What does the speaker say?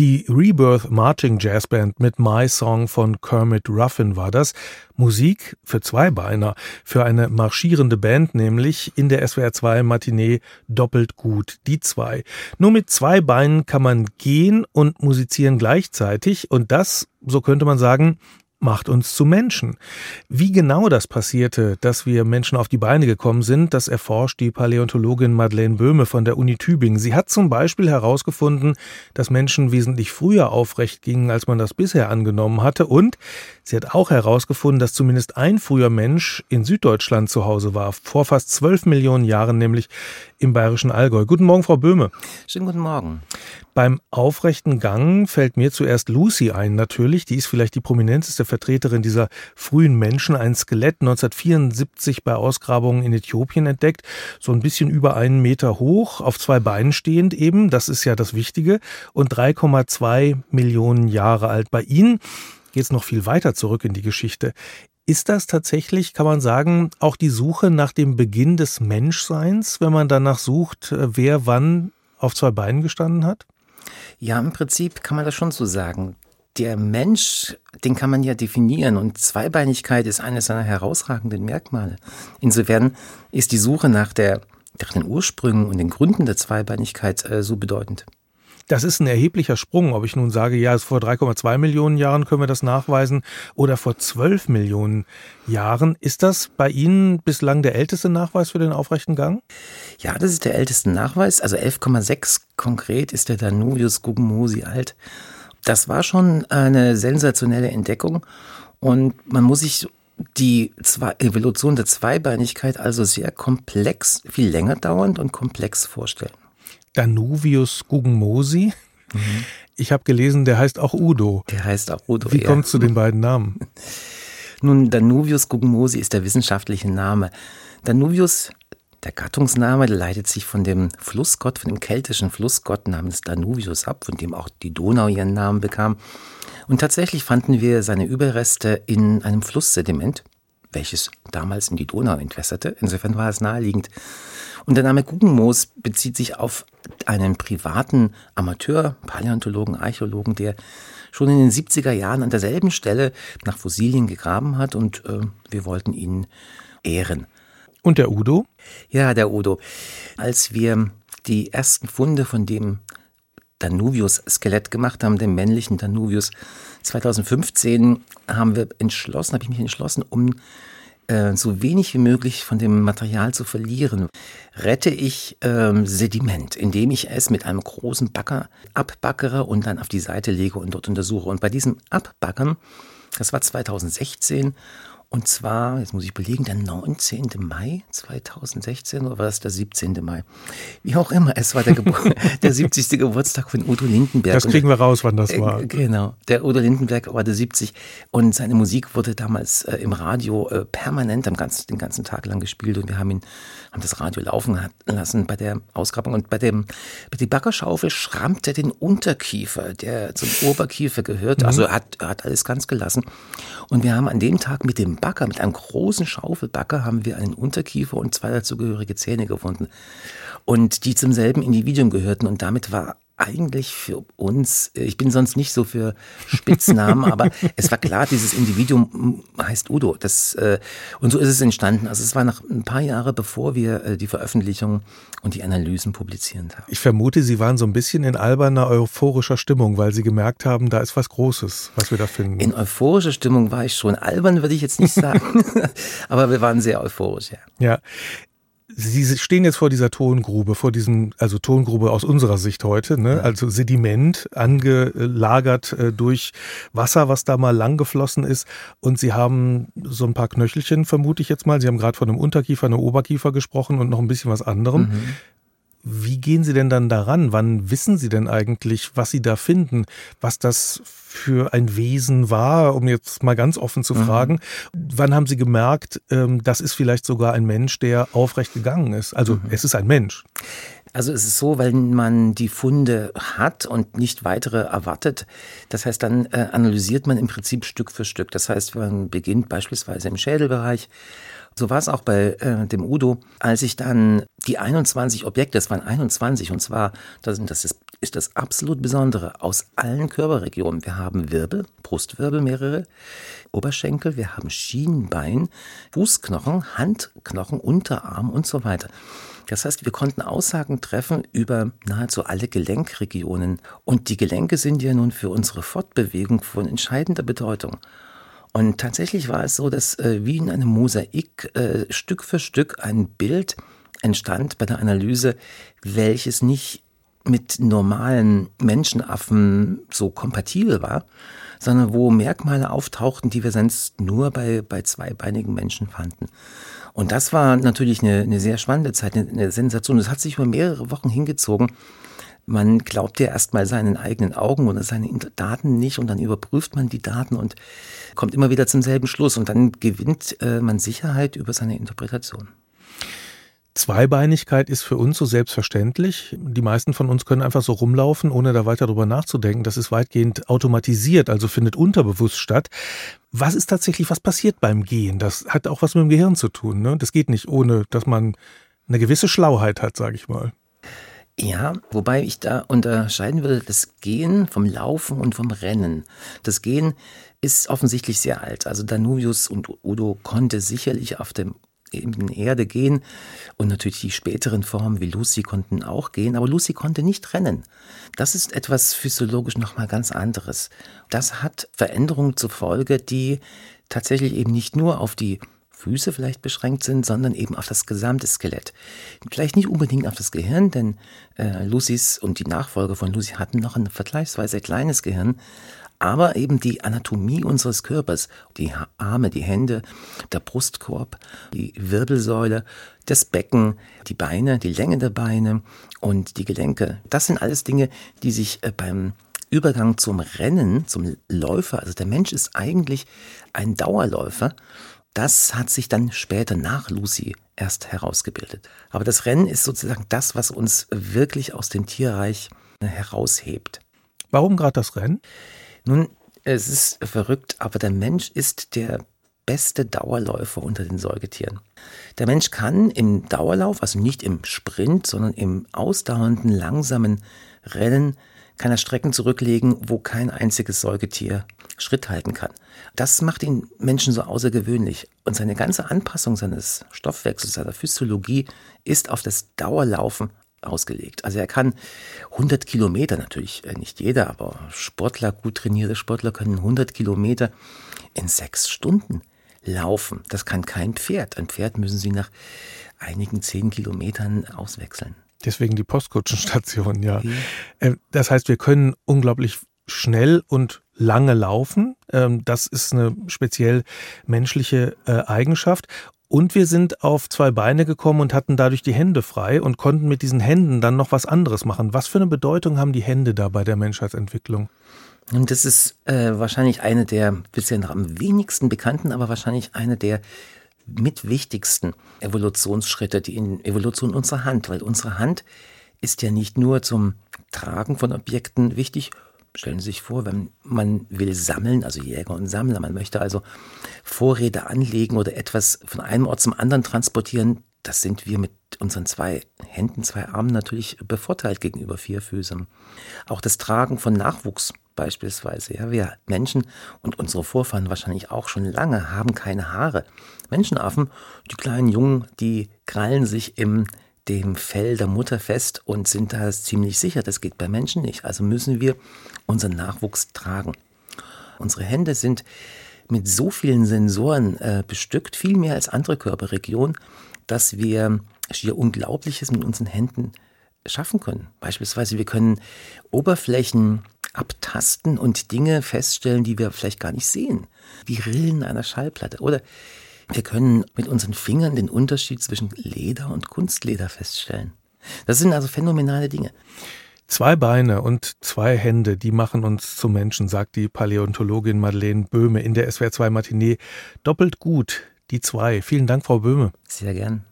Die Rebirth Marching Jazz Band mit My Song von Kermit Ruffin war das. Musik für Zweibeiner, für eine marschierende Band, nämlich in der SWR 2 Matinee doppelt gut, die zwei. Nur mit zwei Beinen kann man gehen und musizieren gleichzeitig und das, so könnte man sagen, macht uns zu Menschen. Wie genau das passierte, dass wir Menschen auf die Beine gekommen sind, das erforscht die Paläontologin Madeleine Böhme von der Uni Tübingen. Sie hat zum Beispiel herausgefunden, dass Menschen wesentlich früher aufrecht gingen, als man das bisher angenommen hatte. Und sie hat auch herausgefunden, dass zumindest ein früher Mensch in Süddeutschland zu Hause war, vor fast zwölf Millionen Jahren, nämlich im bayerischen Allgäu. Guten Morgen, Frau Böhme. Schönen guten Morgen. Beim aufrechten Gang fällt mir zuerst Lucy ein, natürlich. Die ist vielleicht die prominenteste Vertreterin dieser frühen Menschen. Ein Skelett 1974 bei Ausgrabungen in Äthiopien entdeckt. So ein bisschen über einen Meter hoch, auf zwei Beinen stehend eben. Das ist ja das Wichtige. Und 3,2 Millionen Jahre alt. Bei Ihnen geht es noch viel weiter zurück in die Geschichte. Ist das tatsächlich, kann man sagen, auch die Suche nach dem Beginn des Menschseins, wenn man danach sucht, äh, wer wann auf zwei Beinen gestanden hat? Ja, im Prinzip kann man das schon so sagen. Der Mensch, den kann man ja definieren und Zweibeinigkeit ist eines seiner herausragenden Merkmale. Insofern ist die Suche nach, der, nach den Ursprüngen und den Gründen der Zweibeinigkeit äh, so bedeutend. Das ist ein erheblicher Sprung, ob ich nun sage, ja, vor 3,2 Millionen Jahren können wir das nachweisen oder vor 12 Millionen Jahren. Ist das bei Ihnen bislang der älteste Nachweis für den aufrechten Gang? Ja, das ist der älteste Nachweis. Also 11,6 konkret ist der Danuvius Guggenmosi alt. Das war schon eine sensationelle Entdeckung und man muss sich die Evolution der Zweibeinigkeit also sehr komplex, viel länger dauernd und komplex vorstellen. Danuvius Guggenmosi. Mhm. Ich habe gelesen, der heißt auch Udo. Der heißt auch Udo. Wie ja. kommt zu den beiden Namen? Nun, Danuvius Guggenmosi ist der wissenschaftliche Name. Danuvius, der Gattungsname, leitet sich von dem Flussgott, von dem keltischen Flussgott namens Danuvius ab, von dem auch die Donau ihren Namen bekam. Und tatsächlich fanden wir seine Überreste in einem Flusssediment, welches damals in die Donau entwässerte. Insofern war es naheliegend, und der Name Guggenmoos bezieht sich auf einen privaten Amateur, Paläontologen, Archäologen, der schon in den 70er Jahren an derselben Stelle nach Fossilien gegraben hat und äh, wir wollten ihn ehren. Und der Udo? Ja, der Udo. Als wir die ersten Funde von dem Danuvius-Skelett gemacht haben, dem männlichen Danuvius, 2015 haben wir entschlossen, habe ich mich entschlossen, um äh, so wenig wie möglich von dem Material zu verlieren, rette ich ähm, Sediment, indem ich es mit einem großen Bagger abbaggere und dann auf die Seite lege und dort untersuche. Und bei diesem Abbaggern, das war 2016 und zwar, jetzt muss ich belegen, der 19. Mai 2016 oder war das der 17. Mai? Wie auch immer, es war der, Gebur der 70. Geburtstag von Udo Lindenberg. Das kriegen wir raus, wann das äh, war. Genau, der Udo Lindenberg war der 70 und seine Musik wurde damals äh, im Radio äh, permanent am ganzen, den ganzen Tag lang gespielt und wir haben ihn, haben das Radio laufen lassen bei der Ausgrabung und bei dem, bei der Baggerschaufel schrammte den Unterkiefer, der zum Oberkiefer gehört, mhm. also hat, hat alles ganz gelassen und wir haben an dem Tag mit dem Bagger, mit einem großen Schaufelbagger, haben wir einen Unterkiefer und zwei dazugehörige Zähne gefunden. Und die zum selben Individuum gehörten. Und damit war eigentlich für uns, äh, ich bin sonst nicht so für Spitznamen, aber es war klar, dieses Individuum heißt Udo. Das, äh, und so ist es entstanden. Also es war nach ein paar Jahre, bevor wir äh, die Veröffentlichung und die Analysen publiziert haben. Ich vermute, Sie waren so ein bisschen in alberner, euphorischer Stimmung, weil Sie gemerkt haben, da ist was Großes, was wir da finden. In euphorischer Stimmung war ich schon. Albern würde ich jetzt nicht sagen, aber wir waren sehr euphorisch, ja. Ja, Sie stehen jetzt vor dieser Tongrube, vor diesem, also Tongrube aus unserer Sicht heute, ne? also Sediment angelagert äh, durch Wasser, was da mal lang geflossen ist. Und Sie haben so ein paar Knöchelchen, vermute ich jetzt mal. Sie haben gerade von einem Unterkiefer, einem Oberkiefer gesprochen und noch ein bisschen was anderem. Mhm. Wie gehen Sie denn dann daran? Wann wissen Sie denn eigentlich, was Sie da finden? Was das für ein Wesen war, um jetzt mal ganz offen zu mhm. fragen. Wann haben Sie gemerkt, ähm, das ist vielleicht sogar ein Mensch, der aufrecht gegangen ist? Also mhm. es ist ein Mensch. Also es ist so, wenn man die Funde hat und nicht weitere erwartet, das heißt, dann äh, analysiert man im Prinzip Stück für Stück. Das heißt, man beginnt beispielsweise im Schädelbereich So war es auch bei äh, dem Udo, als ich dann die 21 Objekte, es waren 21 und zwar, das, das ist, ist das absolut Besondere, aus allen Körperregionen. Wir haben Wirbel, Brustwirbel mehrere, Oberschenkel, wir haben Schienbein, Fußknochen, Handknochen, Unterarm und so weiter. Das heißt, wir konnten Aussagen treffen über nahezu alle Gelenkregionen. Und die Gelenke sind ja nun für unsere Fortbewegung von entscheidender Bedeutung. Und tatsächlich war es so, dass äh, wie in einem Mosaik äh, Stück für Stück ein Bild entstand bei der Analyse, welches nicht mit normalen Menschenaffen so kompatibel war, sondern wo Merkmale auftauchten, die wir sonst nur bei, bei zweibeinigen Menschen fanden. Und das war natürlich eine, eine sehr spannende Zeit, eine, eine Sensation. Das hat sich über mehrere Wochen hingezogen man glaubt ja erstmal seinen eigenen Augen oder seinen Daten nicht und dann überprüft man die Daten und kommt immer wieder zum selben Schluss und dann gewinnt äh, man Sicherheit über seine Interpretation. Zweibeinigkeit ist für uns so selbstverständlich. Die meisten von uns können einfach so rumlaufen, ohne da weiter drüber nachzudenken. Das ist weitgehend automatisiert, also findet unterbewusst statt. Was ist tatsächlich, was passiert beim Gehen? Das hat auch was mit dem Gehirn zu tun. Ne? Das geht nicht ohne, dass man eine gewisse Schlauheit hat, sage ich mal. Ja, wobei ich da unterscheiden würde, das Gehen vom Laufen und vom Rennen. Das Gehen ist offensichtlich sehr alt. Also Danuvius und Udo konnte sicherlich auf dem eben Erde gehen und natürlich die späteren Formen wie Lucy konnten auch gehen, aber Lucy konnte nicht rennen. Das ist etwas physiologisch nochmal ganz anderes. Das hat Veränderungen zur Folge, die tatsächlich eben nicht nur auf die Füße vielleicht beschränkt sind, sondern eben auf das gesamte Skelett. Vielleicht nicht unbedingt auf das Gehirn, denn äh, Lucys und die Nachfolger von Lucy hatten noch ein vergleichsweise kleines Gehirn, aber eben die Anatomie unseres Körpers, die Arme, die Hände, der Brustkorb, die Wirbelsäule, das Becken, die Beine, die Länge der Beine und die Gelenke. Das sind alles Dinge, die sich äh, beim Übergang zum Rennen, zum Läufer, also der Mensch ist eigentlich ein Dauerläufer das hat sich dann später nach Lucy erst herausgebildet. Aber das Rennen ist sozusagen das, was uns wirklich aus dem Tierreich heraushebt. Warum gerade das Rennen? Nun, es ist verrückt, aber der Mensch ist der beste Dauerläufer unter den Säugetieren. Der Mensch kann im Dauerlauf, also nicht im Sprint, sondern im ausdauernden, langsamen Rennen, kann er Strecken zurücklegen, wo kein einziges Säugetier Schritt halten kann. Das macht den Menschen so außergewöhnlich. Und seine ganze Anpassung seines Stoffwechsels, seiner Physiologie ist auf das Dauerlaufen ausgelegt. Also er kann 100 Kilometer, natürlich äh, nicht jeder, aber Sportler, gut trainierte Sportler können 100 Kilometer in sechs Stunden laufen. Das kann kein Pferd. Ein Pferd müssen sie nach einigen zehn Kilometern auswechseln. Deswegen die Postkutschenstation, ja. Mhm. Das heißt, wir können unglaublich schnell und lange laufen. Ähm, das ist eine speziell menschliche äh, Eigenschaft. Und wir sind auf zwei Beine gekommen und hatten dadurch die Hände frei und konnten mit diesen Händen dann noch was anderes machen. Was für eine Bedeutung haben die Hände da bei der Menschheitsentwicklung? Und das ist äh, wahrscheinlich eine der bisher noch am wenigsten bekannten, aber wahrscheinlich eine der mit wichtigsten Evolutionsschritte, die in Evolution unserer Hand, weil unsere Hand ist ja nicht nur zum Tragen von Objekten wichtig, Stellen Sie sich vor, wenn man will sammeln, also Jäger und Sammler, man möchte also Vorräte anlegen oder etwas von einem Ort zum anderen transportieren, das sind wir mit unseren zwei Händen, zwei Armen natürlich bevorteilt gegenüber vier Füßen. Auch das Tragen von Nachwuchs beispielsweise. Ja, wir Menschen und unsere Vorfahren wahrscheinlich auch schon lange haben keine Haare. Menschenaffen, die kleinen Jungen, die krallen sich im dem Fell der Mutter fest und sind da ziemlich sicher. Das geht bei Menschen nicht. Also müssen wir unseren Nachwuchs tragen. Unsere Hände sind mit so vielen Sensoren äh, bestückt, viel mehr als andere Körperregionen, dass wir schier Unglaubliches mit unseren Händen schaffen können. Beispielsweise, wir können Oberflächen abtasten und Dinge feststellen, die wir vielleicht gar nicht sehen. Die Rillen einer Schallplatte. Oder wir können mit unseren Fingern den Unterschied zwischen Leder und Kunstleder feststellen. Das sind also phänomenale Dinge. Zwei Beine und zwei Hände, die machen uns zu Menschen, sagt die Paläontologin Madeleine Böhme in der SWR2 Matinee. Doppelt gut, die zwei. Vielen Dank, Frau Böhme. Sehr gern.